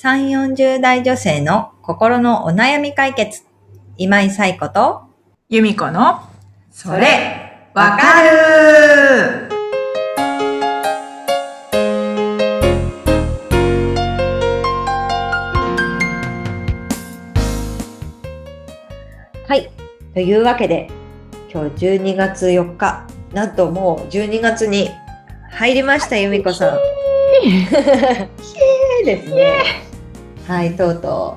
3、40代女性の心のお悩み解決。今井彩子と、由美子の、それ、わかるはい。というわけで、今日12月4日、なんともう12月に入りました、由美子さん。ですね。はい、とうと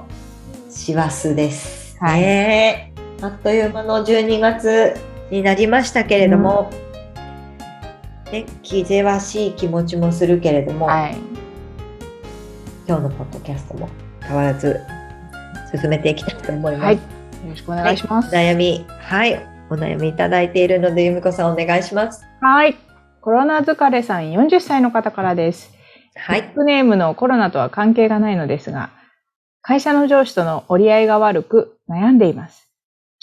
う、師走です。はいねあっという間の12月になりましたけれども、ね、気ぜわしい気持ちもするけれども、はい。今日のポッドキャストも変わらず進めていきたいと思います。はい。よろしくお願いします。悩み、はい、お悩みいただいているので、由美子さんお願いします。はい。コロナ疲れさん40歳の方からです。はい。ニックネームのコロナとは関係がないのですが、会社の上司との折り合いが悪く悩んでいます。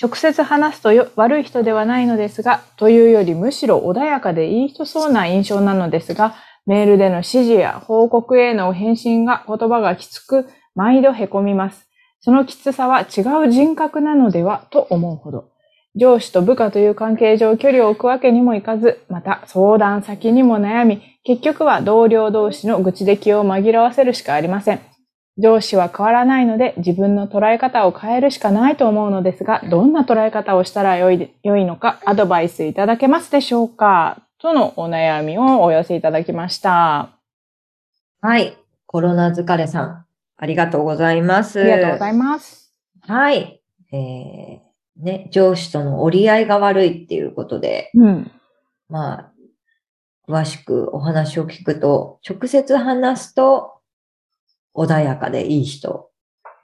直接話すとよ悪い人ではないのですが、というよりむしろ穏やかでいい人そうな印象なのですが、メールでの指示や報告への返信が言葉がきつく、毎度凹みます。そのきつさは違う人格なのではと思うほど。上司と部下という関係上距離を置くわけにもいかず、また相談先にも悩み、結局は同僚同士の愚痴で気を紛らわせるしかありません。上司は変わらないので自分の捉え方を変えるしかないと思うのですが、どんな捉え方をしたらよい良いのかアドバイスいただけますでしょうか？とのお悩みをお寄せいただきました。あはい。コロナ疲れさん、ありがとうございます。りがとうございます。はい。えー、ね、上司との折り合いが悪いっていうことで、うん。まあ、詳しくお話を聞くと、直接話すと穏やかでいい人。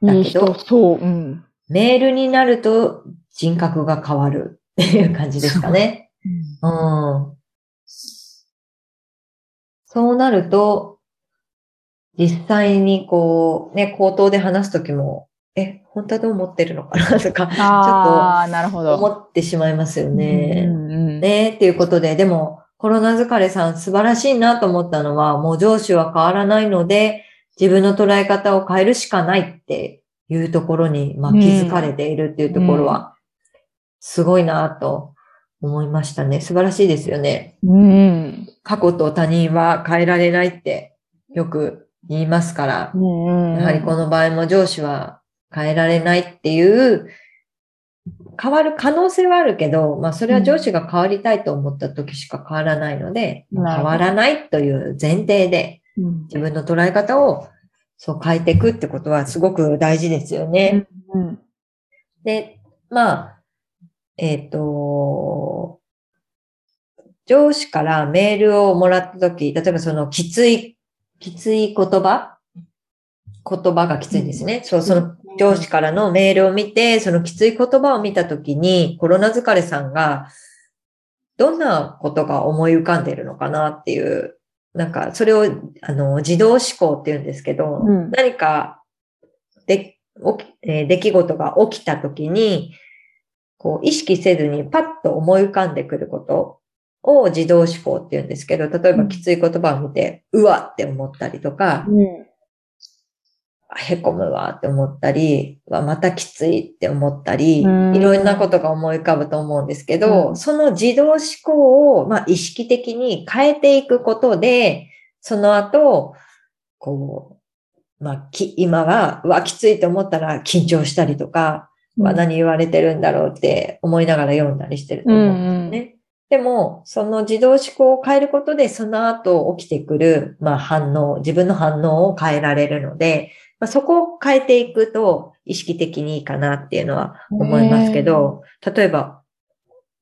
だけどいい人、そう。うん。メールになると人格が変わるっていう感じですかね。うん。そうなると、実際にこう、ね、口頭で話すときも、え、本当はどう思ってるのかなとか、ああ、なるほど。思ってしまいますよね。うんうんねっていうことで、でも、コロナ疲れさん素晴らしいなと思ったのは、もう上司は変わらないので、自分の捉え方を変えるしかないっていうところに、まあ、うん気づかれているっていうところは、すごいなと思いましたね。素晴らしいですよね。うん。過去と他人は変えられないってよく言いますから、うん。やはりこの場合も上司は変えられないっていう、変わる可能性はあるけど、まあそれは上司が変わりたいと思った時しか変わらないので、変わらないという前提でうん自分の捉え方をそう変えていくってことはすごく大事ですよね。うん。で、まあ、えっ、と、上司からメールをもらったとき、例えばそのきつい、きつい言葉？言葉がきついんですね。そう、その上司からのメールを見て、そのきつい言葉を見たときに、コロナ疲れさんが、どんなことが思い浮かんでいるのかなっていう、なんか、それを、あの、自動思考って言うんですけど、うん何か、で、えー出来事が起きたときに、こう、意識せずにパッと思い浮かんでくることを自動思考って言うんですけど、例えばきつい言葉を見て、うわって思ったりとか、うん。へこむわって思ったり、わまたきついって思ったり、いうん。ろんなことが思い浮かぶと思うんですけど、うん。その自動思考を、まあ、意識的に変えていくことで、その後、こう、まあ、き今は、うわ、きついと思ったら緊張したりとか、わ何言われてるんだろうって思いながら読んだりしてると思うんですね。でも、その自動思考を変えることで、その後起きてくる、まあ、反応、自分の反応を変えられるので、まあ、そこを変えていくと意識的にいいかなっていうのは思いますけど、例えば、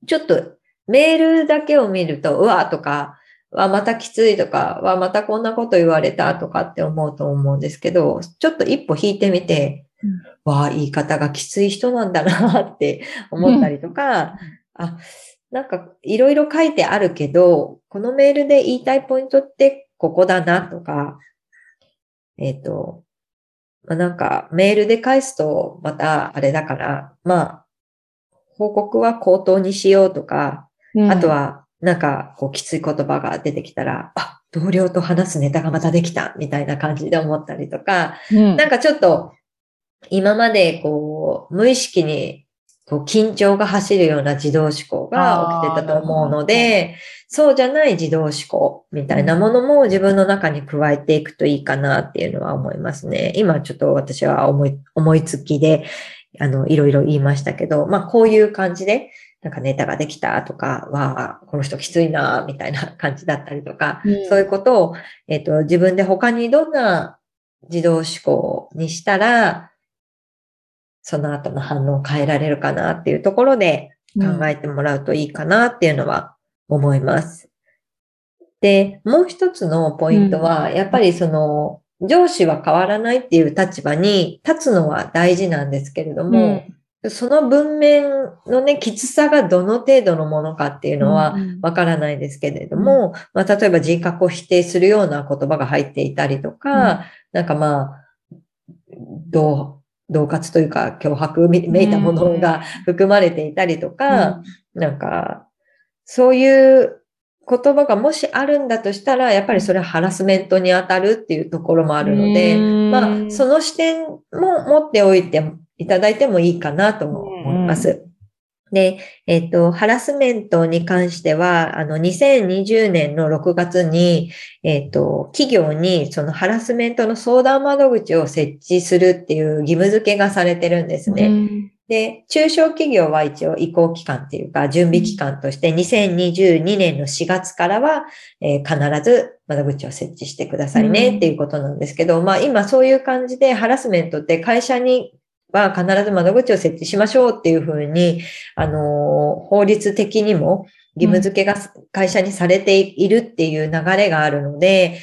ちょっとメールだけを見ると、うわとか、わ、またきついとか、わ、またこんなこと言われたとかって思うと思うんですけど、ちょっと一歩引いてみて、わあ、言い方がきつい人なんだなって 思ったりとか、あ、なんかいろいろ書いてあるけど、このメールで言いたいポイントってここだなとか、えっ、と、まあ、なんかメールで返すとまたあれだから、まあ、報告は口頭にしようとか、あと、はなんかこうきつい言葉が出てきたら、あ、同僚と話すネタがまたできたみたいな感じで思ったりとか、うん。なんかちょっと今までこう無意識に緊張が走るような自動思考が起きてたと思うので、そうじゃない自動思考みたいなものも自分の中に加えていくといいかなっていうのは思いますね。今ちょっと私は思い、思いつきで、あの、いろいろ言いましたけど、まあこういう感じで、なんかネタができたとか、わあ、この人きついな、みたいな感じだったりとか、うん。そういうことを、えっ、と、自分で他にどんな自動思考にしたら、その後の反応を変えられるかなっていうところで考えてもらうといいかなっていうのは思います。で、もう一つのポイントは、やっぱりその、上司は変わらないっていう立場に立つのは大事なんですけれども、その文面のね、きつさがどの程度のものかっていうのはうんわからないですけれども、まあ、例えば人格を否定するような言葉が入っていたりとか、なんかまあ、同、同活というか脅迫めめいたものが含まれていたりとか、なんか、そういう言葉がもしあるんだとしたら、やっぱりそれはハラスメントに当たるっていうところもあるので、まあ、その視点も持っておいていただいてもいいかなと思います。で、えっ、と、ハラスメントに関しては、あの、2020年の6月に、えっ、と、企業にそのハラスメントの相談窓口を設置するっていう義務付けがされてるんですね。うん。で、中小企業は一応移行期間っていうか、準備期間として2022年の4月からは、えー必ず窓口を設置してくださいねっていうことなんですけど、まあ今そういう感じでハラスメントって会社には必ず窓口を設置しましょうっていうふうに、あの法律的にも義務付けが会社にされているっていう流れがあるので、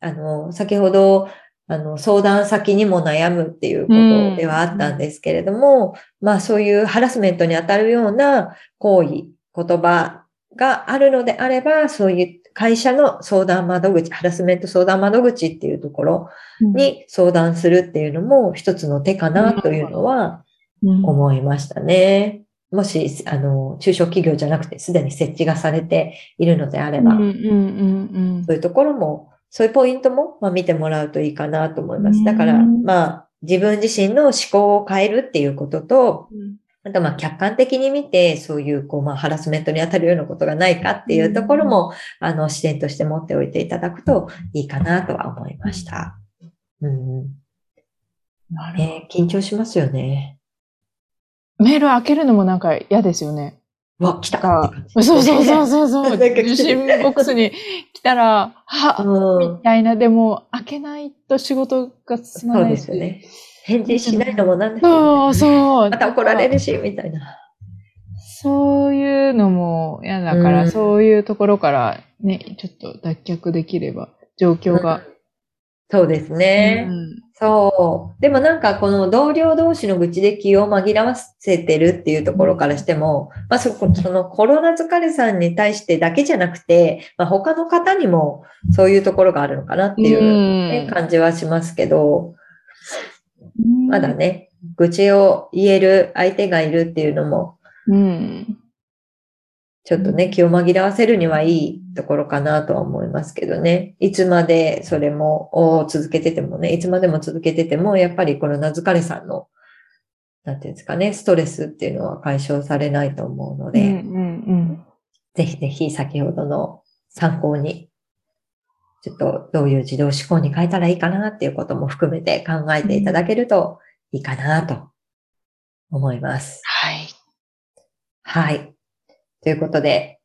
あの先ほど、あの、相談先にも悩むっていうことではあったんですけれども、まあそういうハラスメントに当たるような行為、言葉があるのであれば、そういう会社の相談窓口、ハラスメント相談窓口っていうところに相談するっていうのも一つの手かなというのはうん。思いましたね。もし、あの、中小企業じゃなくてすでに設置がされているのであれば、そういうところも、そういうポイントも、まあ、見てもらうといいかなと思います。だから、うん。まあ、自分自身の思考を変えるっていうことと、うんあと、まあ、客観的に見て、そういう、こう、まあ、ハラスメントに当たるようなことがないかっていうところも、あの、視点として持っておいていただくといいかなとは思いました。うん。ね、緊張しますよね。メール開けるのもなんか嫌ですよね。わ、来た。そうそうそうそう受信ボックスに来たら、は、うんみたいな、でも開けないと仕事が進まそうないしですよね。返事しないのもなんですそうそう。また怒られるし、みたいな。そういうのも嫌だから、うんそういうところからね、ちょっと脱却できれば、状況が。そうですね。うんそう。でもなんかこの同僚同士の愚痴で気を紛らわせてるっていうところからしても、まあそこ、そのコロナ疲れさんに対してだけじゃなくて、まあ他の方にもそういうところがあるのかなっていう、ねうん感じはしますけど、うんまだね、愚痴を言える相手がいるっていうのも、うん。ちょっとね、気を紛らわせるにはいいところかなとは思いますけどね。いつまでそれも、を続けててもね、いつまでも続けてても、やっぱりこの名付かれさんの、なんていうんですかね、ストレスっていうのは解消されないと思うので、うんうんぜひぜひ先ほどの参考に、ちょっとどういう自動思考に変えたらいいかなっていうことも含めて考えていただけるといいかなと思います。はい。はい。ということで、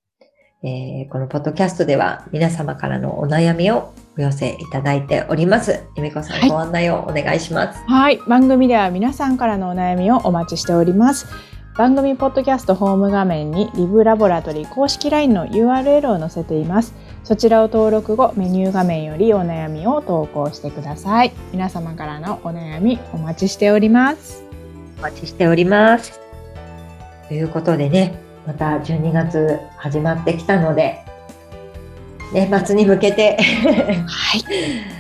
えーこのポッドキャストでは皆様からのお悩みをお寄せいただいております。ゆみこさん、はいご案内をお願いします。はい。番組では皆さんからのお悩みをお待ちしております。番組ポッドキャストホーム画面にリブラボラトリー公式 LINE の URL を載せています。そちらを登録後、メニュー画面よりお悩みを投稿してください。皆様からのお悩みお待ちしております。お待ちしております。ということでね、また12月始まってきたので、年末に向けてはい。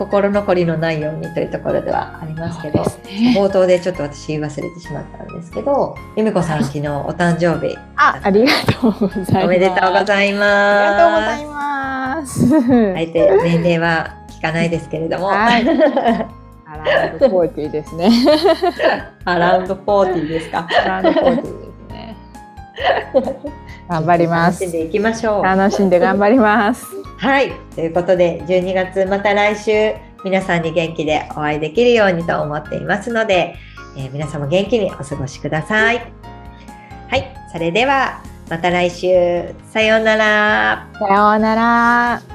心残りのないようにというところではありますけど、ね。冒頭でちょっと私忘れてしまったんですけど、ゆみこさん昨日お誕生日あ、ありがとうございます。おめでとうございます。ありがとうございます。あえて年齢は聞かないですけれども。はいアラウンドフォーティーですね。アラウンド40ですか。アラウンドフォーティーですね。頑張ります楽しん。でいきましょう。楽しんで頑張ります。はい。ということで、12月また来週、皆さんに元気でお会いできるようにと思っていますので、えー皆さんも元気にお過ごしください。はい。それでは、また来週。さようなら。さようなら。